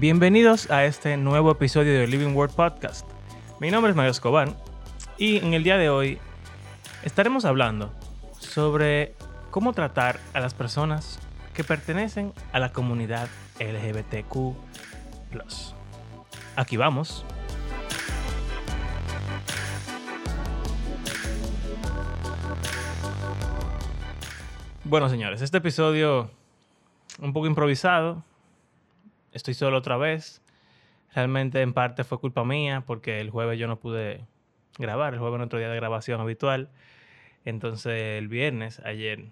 Bienvenidos a este nuevo episodio de Living Word Podcast. Mi nombre es Mario Escobar y en el día de hoy estaremos hablando sobre cómo tratar a las personas que pertenecen a la comunidad LGBTQ. Aquí vamos. Bueno, señores, este episodio un poco improvisado, estoy solo otra vez. Realmente en parte fue culpa mía porque el jueves yo no pude grabar, el jueves otro día de grabación habitual. Entonces el viernes, ayer,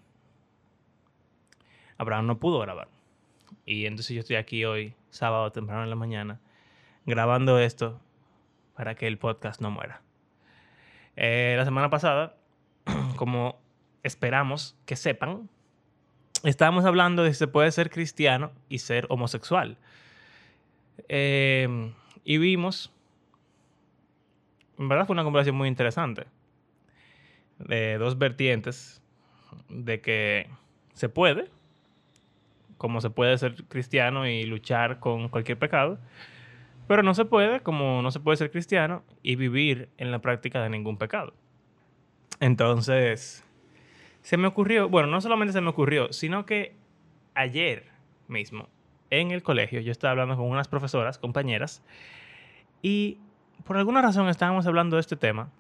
Abraham no pudo grabar. Y entonces yo estoy aquí hoy, sábado temprano en la mañana, grabando esto para que el podcast no muera. Eh, la semana pasada, como esperamos que sepan, estábamos hablando de si se puede ser cristiano y ser homosexual. Eh, y vimos, en verdad fue una conversación muy interesante, de dos vertientes, de que se puede, como se puede ser cristiano y luchar con cualquier pecado, pero no se puede, como no se puede ser cristiano y vivir en la práctica de ningún pecado. Entonces, se me ocurrió, bueno, no solamente se me ocurrió, sino que ayer mismo en el colegio yo estaba hablando con unas profesoras, compañeras, y por alguna razón estábamos hablando de este tema.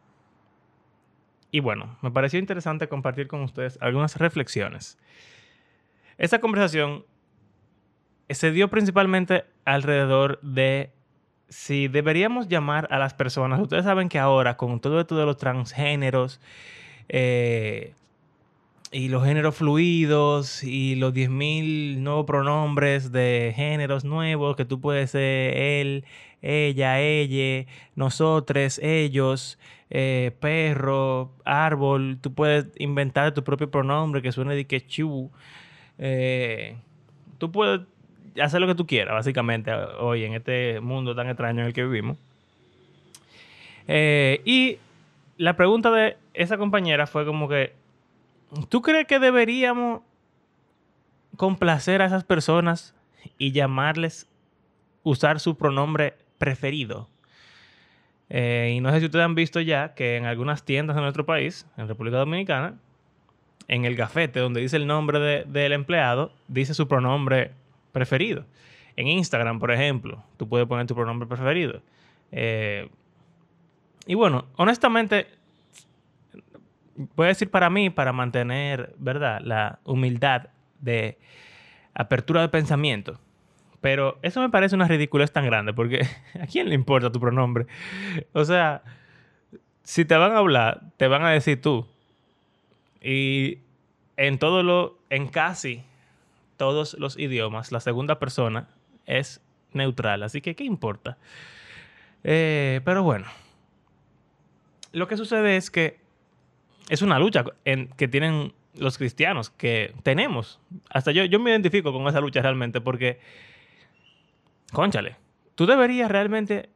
Y bueno, me pareció interesante compartir con ustedes algunas reflexiones. Esta conversación se dio principalmente alrededor de si deberíamos llamar a las personas. Ustedes saben que ahora, con todo esto de los transgéneros, eh, y los géneros fluidos y los 10.000 nuevos pronombres de géneros nuevos que tú puedes ser él, ella, ella, nosotros, ellos, eh, perro, árbol. Tú puedes inventar tu propio pronombre que suene de que chu. Eh, tú puedes hacer lo que tú quieras, básicamente, hoy en este mundo tan extraño en el que vivimos. Eh, y la pregunta de esa compañera fue como que, ¿Tú crees que deberíamos complacer a esas personas y llamarles, usar su pronombre preferido? Eh, y no sé si ustedes han visto ya que en algunas tiendas de nuestro país, en República Dominicana, en el gafete donde dice el nombre del empleado, dice su pronombre preferido. En Instagram, por ejemplo, tú puedes poner tu pronombre preferido. Eh, y bueno, honestamente, voy a decir para mí, para mantener, ¿verdad? La humildad de apertura de pensamiento. Pero eso me parece una ridiculez tan grande, porque ¿a quién le importa tu pronombre? O sea, si te van a hablar, te van a decir tú. Y en todo lo, en casi todos los idiomas, la segunda persona es neutral. Así que, ¿qué importa? Eh, pero bueno, lo que sucede es que es una lucha que tienen los cristianos, que tenemos. Hasta yo, yo me identifico con esa lucha realmente porque, conchale, tú deberías realmente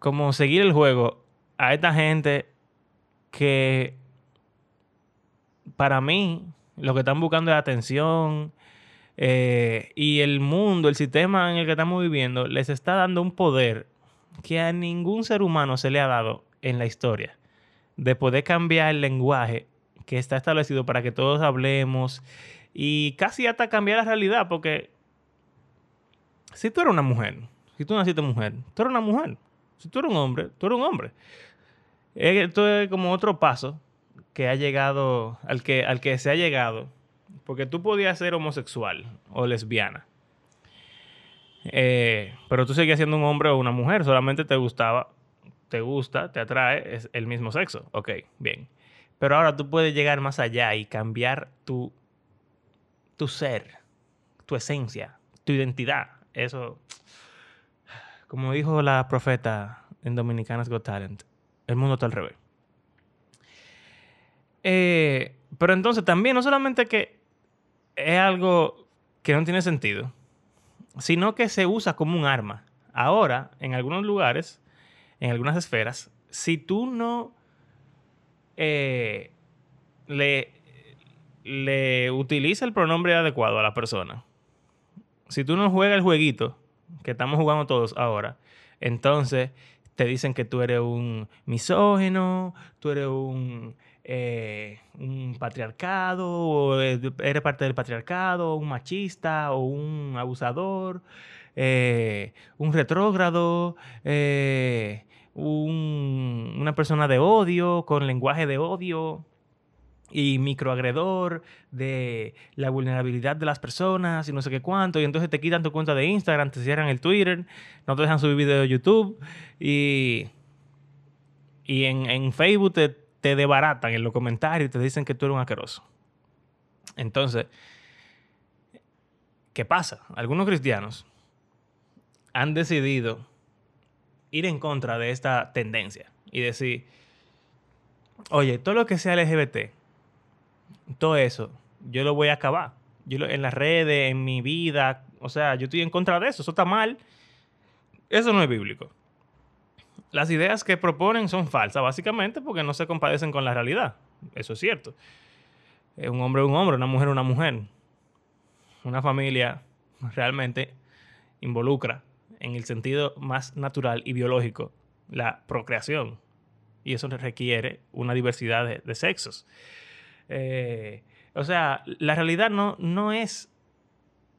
como seguir el juego a esta gente que para mí lo que están buscando es atención eh, y el mundo, el sistema en el que estamos viviendo les está dando un poder que a ningún ser humano se le ha dado en la historia de poder cambiar el lenguaje que está establecido para que todos hablemos y casi hasta cambiar la realidad, porque si tú eres una mujer, si tú naciste mujer, tú eres una mujer. Si tú eres un hombre, tú eres un hombre. Esto es como otro paso que ha llegado, al que, al que se ha llegado, porque tú podías ser homosexual o lesbiana. Eh, pero tú seguías siendo un hombre o una mujer, solamente te gustaba te gusta, te atrae, es el mismo sexo. Ok, bien. Pero ahora tú puedes llegar más allá y cambiar tu, tu ser, tu esencia, tu identidad. Eso, como dijo la profeta en Dominicanas Got Talent, el mundo está al revés. Eh, pero entonces también, no solamente que es algo que no tiene sentido, sino que se usa como un arma. Ahora, en algunos lugares, en algunas esferas, si tú no eh, le, le utilizas el pronombre adecuado a la persona, si tú no juegas el jueguito que estamos jugando todos ahora, entonces te dicen que tú eres un misógeno, tú eres un, eh, patriarcado, o eres parte del patriarcado, un machista o un abusador, eh, un retrógrado, eh, una persona de odio, con lenguaje de odio y microagredor de la vulnerabilidad de las personas y no sé qué cuánto. Y entonces te quitan tu cuenta de Instagram, te cierran el Twitter, no te dejan subir video de YouTube y, y en, Facebook te, te debaratan en los comentarios y te dicen que tú eres un asqueroso. Entonces, ¿qué pasa? Algunos cristianos han decidido ir en contra de esta tendencia y decir, oye, todo lo que sea LGBT, todo eso, yo lo voy a acabar. Yo en las redes, en mi vida, o sea, yo estoy en contra de eso, eso está mal. Eso no es bíblico. Las ideas que proponen son falsas, básicamente porque no se compadecen con la realidad. Eso es cierto. Un hombre es un hombre, una mujer es una mujer. Una familia realmente involucra en el sentido más natural y biológico, la procreación. Y eso requiere una diversidad de, sexos. Eh, o sea, la realidad no, no es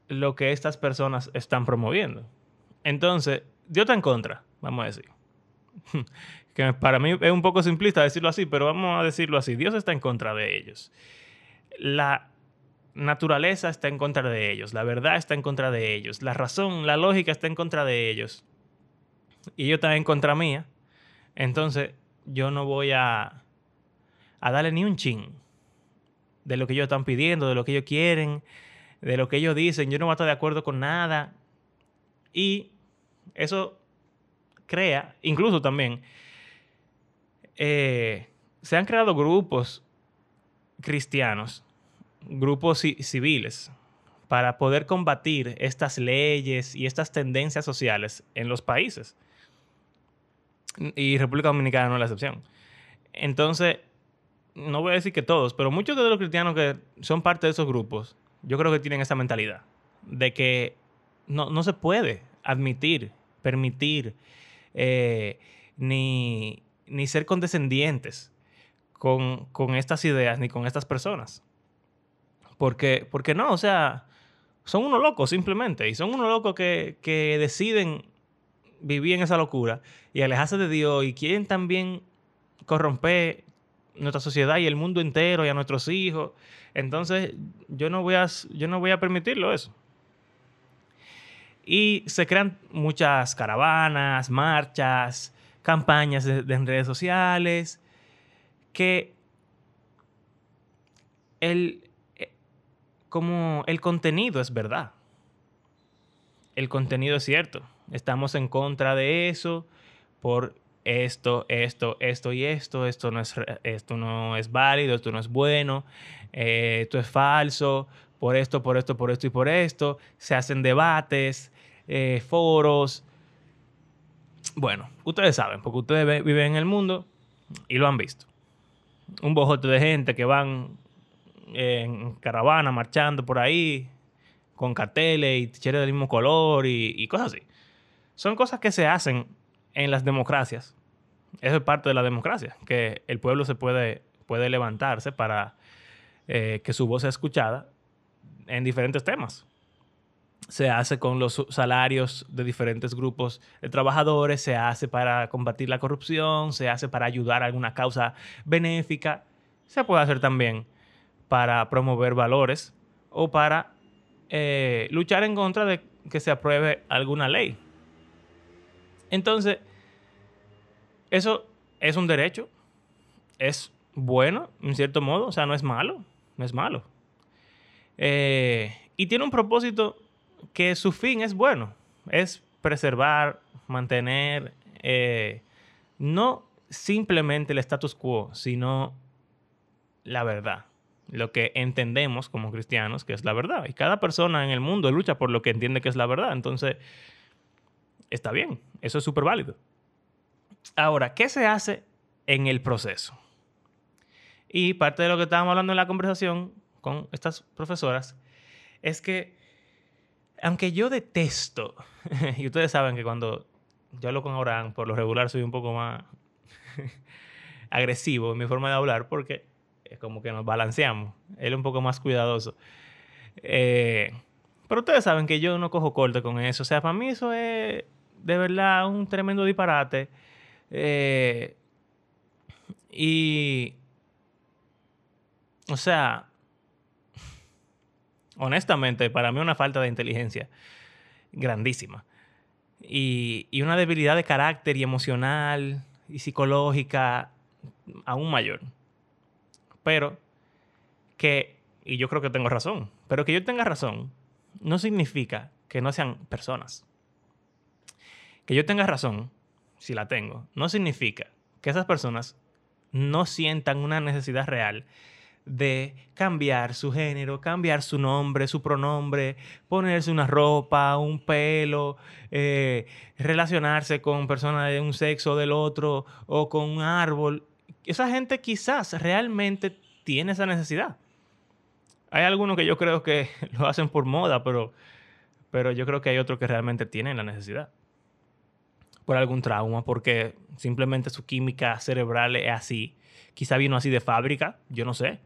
lo que estas personas están promoviendo. Entonces, Dios está en contra, vamos a decir. que para mí es un poco simplista decirlo así, pero vamos a decirlo así. Dios está en contra de ellos. La naturaleza está en contra de ellos, la verdad está en contra de ellos, la razón, la lógica está en contra de ellos. Y ellos están en contra mía. Entonces, yo no voy a, a darle ni un chin de lo que ellos están pidiendo, de lo que ellos quieren, de lo que ellos dicen. Yo no voy a estar de acuerdo con nada. Y eso crea, incluso también, eh, se han creado grupos cristianos grupos civiles para poder combatir estas leyes y estas tendencias sociales en los países. Y República Dominicana no es la excepción. Entonces, no voy a decir que todos, pero muchos de los cristianos que son parte de esos grupos, yo creo que tienen esa mentalidad de que no, se puede admitir, permitir, eh, ni, ser condescendientes con, con estas ideas ni con estas personas. Porque, porque no, o sea, son unos locos simplemente. Y son unos locos que, que deciden vivir en esa locura y alejarse de Dios y quieren también corromper nuestra sociedad y el mundo entero y a nuestros hijos. Entonces, yo no voy a, yo no voy a permitirlo eso. Y se crean muchas caravanas, marchas, campañas en redes sociales, que el, como el contenido es verdad. El contenido es cierto. Estamos en contra de eso por esto, esto, esto y esto. Esto no es, esto no es válido, esto no es bueno, eh, esto es falso, por esto, por esto, por esto y por esto. Se hacen debates, eh, foros. Bueno, ustedes saben, porque ustedes viven en el mundo y lo han visto. Un bojote de gente que van en caravana, marchando por ahí, con carteles y ticheres del mismo color y, cosas así. Son cosas que se hacen en las democracias. Eso es parte de la democracia, que el pueblo se puede, puede levantarse para eh, que su voz sea escuchada en diferentes temas. Se hace con los salarios de diferentes grupos de trabajadores, se hace para combatir la corrupción, se hace para ayudar a alguna causa benéfica, se puede hacer también para promover valores o para eh, luchar en contra de que se apruebe alguna ley. Entonces, eso es un derecho, es bueno, en cierto modo, o sea, no es malo, no es malo. Eh, y tiene un propósito que su fin es bueno, es preservar, mantener, eh, no simplemente el status quo, sino la verdad lo que entendemos como cristianos que es la verdad. Y cada persona en el mundo lucha por lo que entiende que es la verdad. Entonces, está bien, eso es súper válido. Ahora, ¿qué se hace en el proceso? Y parte de lo que estábamos hablando en la conversación con estas profesoras es que aunque yo detesto, y ustedes saben que cuando yo hablo con Abraham, por lo regular soy un poco más agresivo en mi forma de hablar porque como que nos balanceamos. Él es un poco más cuidadoso. Eh, pero ustedes saben que yo no cojo corte con eso. O sea, para mí eso es de verdad un tremendo disparate. Eh, y, o sea, honestamente, para mí una falta de inteligencia grandísima. Y, y, una debilidad de carácter y emocional y psicológica aún mayor. Pero que, y yo creo que tengo razón, pero que yo tenga razón no significa que no sean personas. Que yo tenga razón, si la tengo, no significa que esas personas no sientan una necesidad real de cambiar su género, cambiar su nombre, su pronombre, ponerse una ropa, un pelo, eh, relacionarse con personas de un sexo o del otro o con un árbol. Esa gente quizás realmente tiene esa necesidad. Hay algunos que yo creo que lo hacen por moda, pero, pero yo creo que hay otros que realmente tienen la necesidad. Por algún trauma, porque simplemente su química cerebral es así. Quizá vino así de fábrica, yo no sé.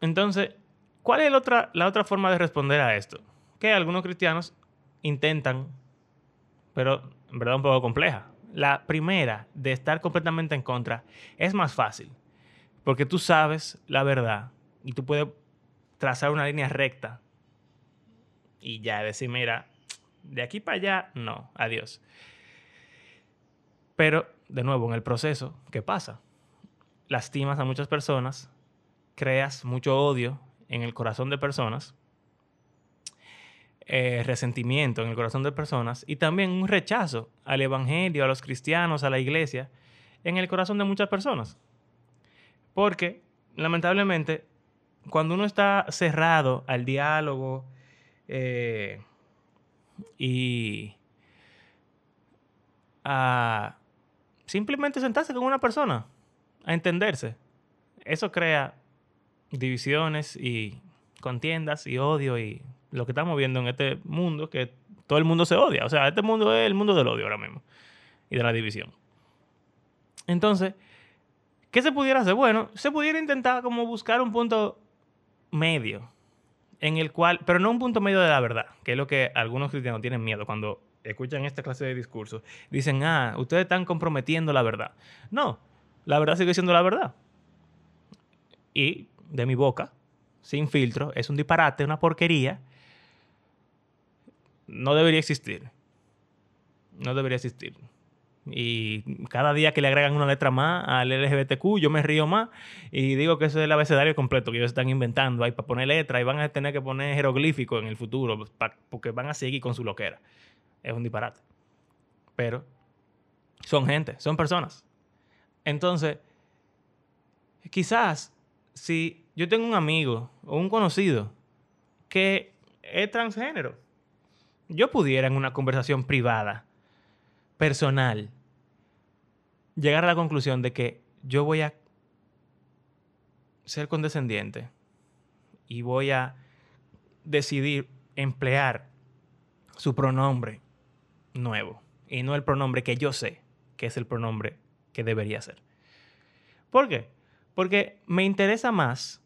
Entonces, ¿cuál es la otra, la otra forma de responder a esto? Que algunos cristianos intentan, pero en verdad un poco compleja. La primera, de estar completamente en contra, es más fácil, porque tú sabes la verdad y tú puedes trazar una línea recta y ya decir, mira, de aquí para allá, no, adiós. Pero, de nuevo, en el proceso, ¿qué pasa? Lastimas a muchas personas, creas mucho odio en el corazón de personas, eh, resentimiento en el corazón de personas y también un rechazo al Evangelio, a los cristianos, a la iglesia, en el corazón de muchas personas. Porque, lamentablemente, cuando uno está cerrado al diálogo eh, y a simplemente sentarse con una persona, a entenderse, eso crea divisiones y contiendas y odio y lo que estamos viendo en este mundo, que todo el mundo se odia. O sea, este mundo es el mundo del odio ahora mismo y de la división. Entonces, ¿qué se pudiera hacer? Bueno, se pudiera intentar como buscar un punto medio en el cual, pero no un punto medio de la verdad, que es lo que algunos cristianos tienen miedo cuando escuchan esta clase de discursos. Dicen, ah, ustedes están comprometiendo la verdad. No, la verdad sigue siendo la verdad. Y de mi boca, sin filtro, es un disparate, una porquería, no debería existir. No debería existir. Y cada día que le agregan una letra más al LGBTQ, yo me río más y digo que eso es el abecedario completo que ellos están inventando ahí para poner letra y van a tener que poner jeroglíficos en el futuro porque van a seguir con su loquera. Es un disparate. Pero son gente, son personas. Entonces, quizás si yo tengo un amigo o un conocido que es transgénero, yo pudiera en una conversación privada, personal, llegar a la conclusión de que yo voy a ser condescendiente y voy a decidir emplear su pronombre nuevo y no el pronombre que yo sé que es el pronombre que debería ser. ¿Por qué? Porque me interesa más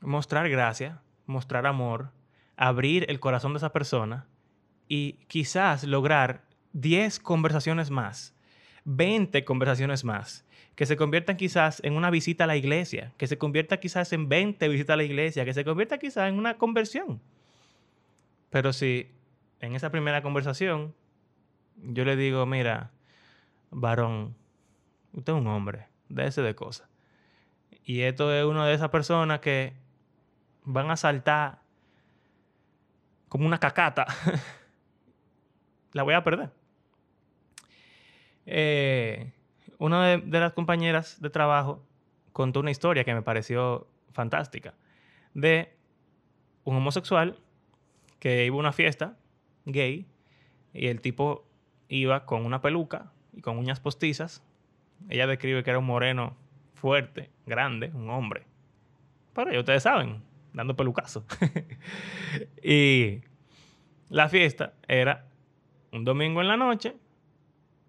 mostrar gracia, mostrar amor, abrir el corazón de esa persona y quizás lograr 10 conversaciones más, 20 conversaciones más, que se conviertan quizás en una visita a la iglesia, que se convierta quizás en 20 visitas a la iglesia, que se convierta quizás en una conversión. Pero si en esa primera conversación yo le digo, mira, varón, usted es un hombre, déjese de cosas. Y esto es una de esas personas que van a saltar como una cacata, la voy a perder. Eh, una de, de, las compañeras de trabajo contó una historia que me pareció fantástica de un homosexual que iba a una fiesta gay y el tipo iba con una peluca y con uñas postizas. Ella describe que era un moreno fuerte, grande, un hombre. Pero ya ustedes saben, dando pelucazo. y La fiesta era un domingo en la noche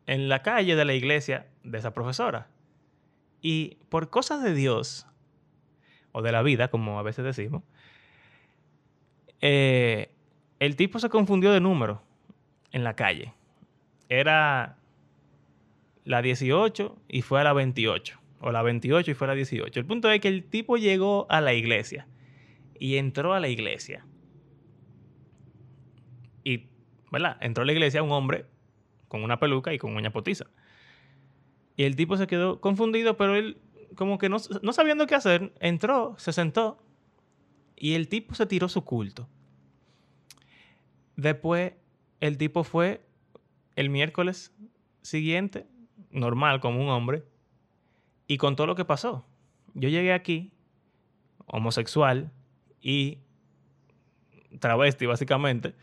en la calle de la iglesia de esa profesora. Y por cosas de Dios, o de la vida, como a veces decimos, eh, el tipo se confundió de número en la calle. Era la 18 y fue a la 28. O la 28 y fue a la 18. El punto es que el tipo llegó a la iglesia y entró a la iglesia. ¿Verdad? Entró a la iglesia un hombre con una peluca y con uña potiza. Y el tipo se quedó confundido, pero él, como que no, no sabiendo qué hacer, entró, se sentó y el tipo se tiró su culto. Después, el tipo fue el miércoles siguiente, normal, como un hombre, y contó lo que pasó. Yo llegué aquí, homosexual y travesti, básicamente,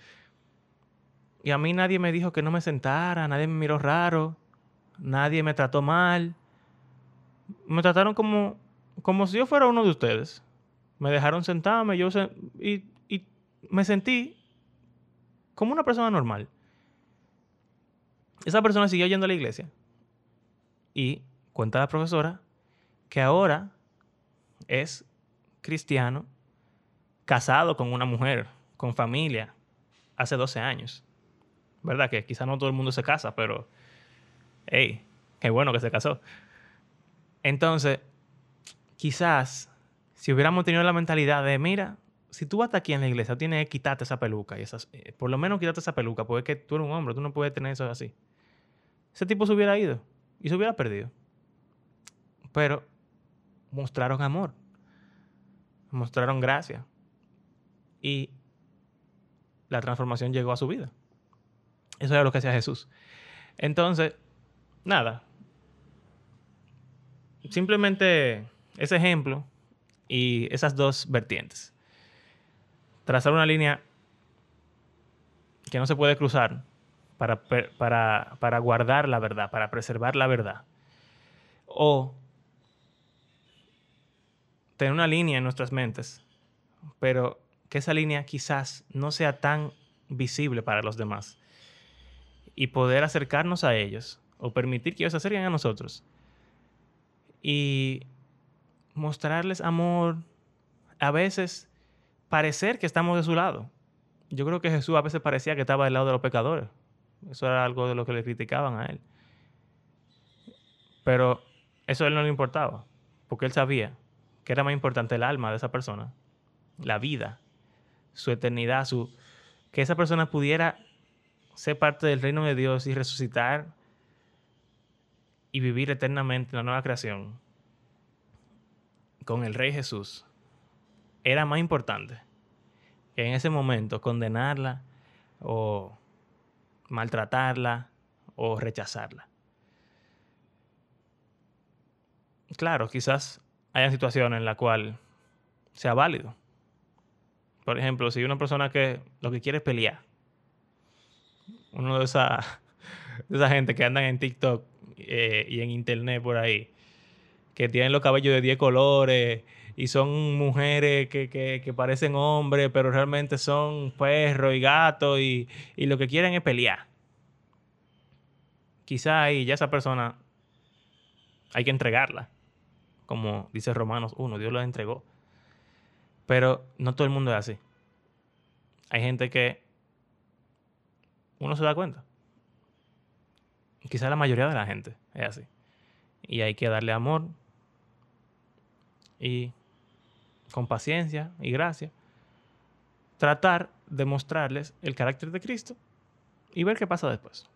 y a mí nadie me dijo que no me sentara, nadie me miró raro, nadie me trató mal. Me trataron como, como si yo fuera uno de ustedes. Me dejaron sentarme yo y, y me sentí como una persona normal. Esa persona siguió yendo a la iglesia. Y cuenta la profesora que ahora es cristiano, casado con una mujer, con familia, hace 12 años. ¿Verdad? Que quizá no todo el mundo se casa, pero, hey, qué bueno que se casó. Entonces, quizás si hubiéramos tenido la mentalidad de, mira, si tú vas aquí en la iglesia, tienes que quitarte esa peluca y esas, eh, por lo menos quitarte esa peluca, porque es que tú eres un hombre, tú no puedes tener eso así. Ese tipo se hubiera ido y se hubiera perdido. Pero mostraron amor, mostraron gracia y la transformación llegó a su vida. Eso era lo que hacía Jesús. Entonces, nada. Simplemente ese ejemplo y esas dos vertientes. Trazar una línea que no se puede cruzar para, para, para guardar la verdad, para preservar la verdad. O tener una línea en nuestras mentes, pero que esa línea quizás no sea tan visible para los demás y poder acercarnos a ellos o permitir que ellos se acerquen a nosotros y mostrarles amor, a veces parecer que estamos de su lado. Yo creo que Jesús a veces parecía que estaba del lado de los pecadores. Eso era algo de lo que le criticaban a él. Pero eso a él no le importaba, porque él sabía que era más importante el alma de esa persona, la vida, su eternidad, su que esa persona pudiera ser parte del reino de Dios y resucitar y vivir eternamente en la nueva creación con el Rey Jesús era más importante que en ese momento condenarla o maltratarla o rechazarla. Claro, quizás haya situaciones en la cual sea válido. Por ejemplo, si una persona que lo que quiere es pelear uno de esa, de esa gente que andan en TikTok eh, y en internet por ahí, que tienen los cabellos de 10 colores y son mujeres que, que, parecen hombres, pero realmente son perros y gatos y, y lo que quieren es pelear. Quizá ahí ya esa persona hay que entregarla. Como dice Romanos 1, Dios la entregó. Pero no todo el mundo es así. Hay gente que uno se da cuenta. Quizá la mayoría de la gente es así. Y hay que darle amor y con paciencia y gracia tratar de mostrarles el carácter de Cristo y ver qué pasa después.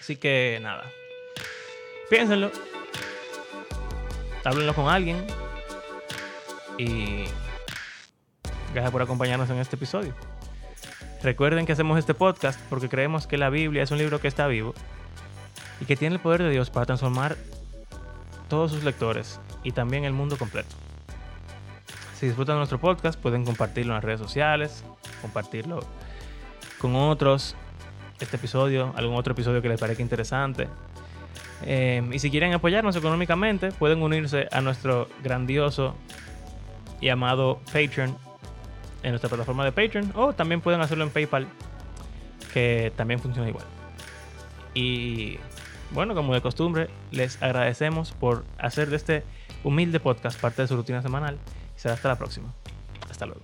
Así que nada. Piénsenlo. Háblenlo con alguien. Y gracias por acompañarnos en este episodio. Recuerden que hacemos este podcast porque creemos que la Biblia es un libro que está vivo y que tiene el poder de Dios para transformar todos sus lectores y también el mundo completo. Si disfrutan nuestro podcast, pueden compartirlo en las redes sociales, compartirlo con otros, este episodio, algún otro episodio que les parezca interesante. Eh, y si quieren apoyarnos económicamente, pueden unirse a nuestro grandioso y amado Patreon en nuestra plataforma de Patreon o también pueden hacerlo en PayPal, que también funciona igual. Y bueno, como de costumbre, les agradecemos por hacer de este humilde podcast parte de su rutina semanal. Y será hasta la próxima. Hasta luego.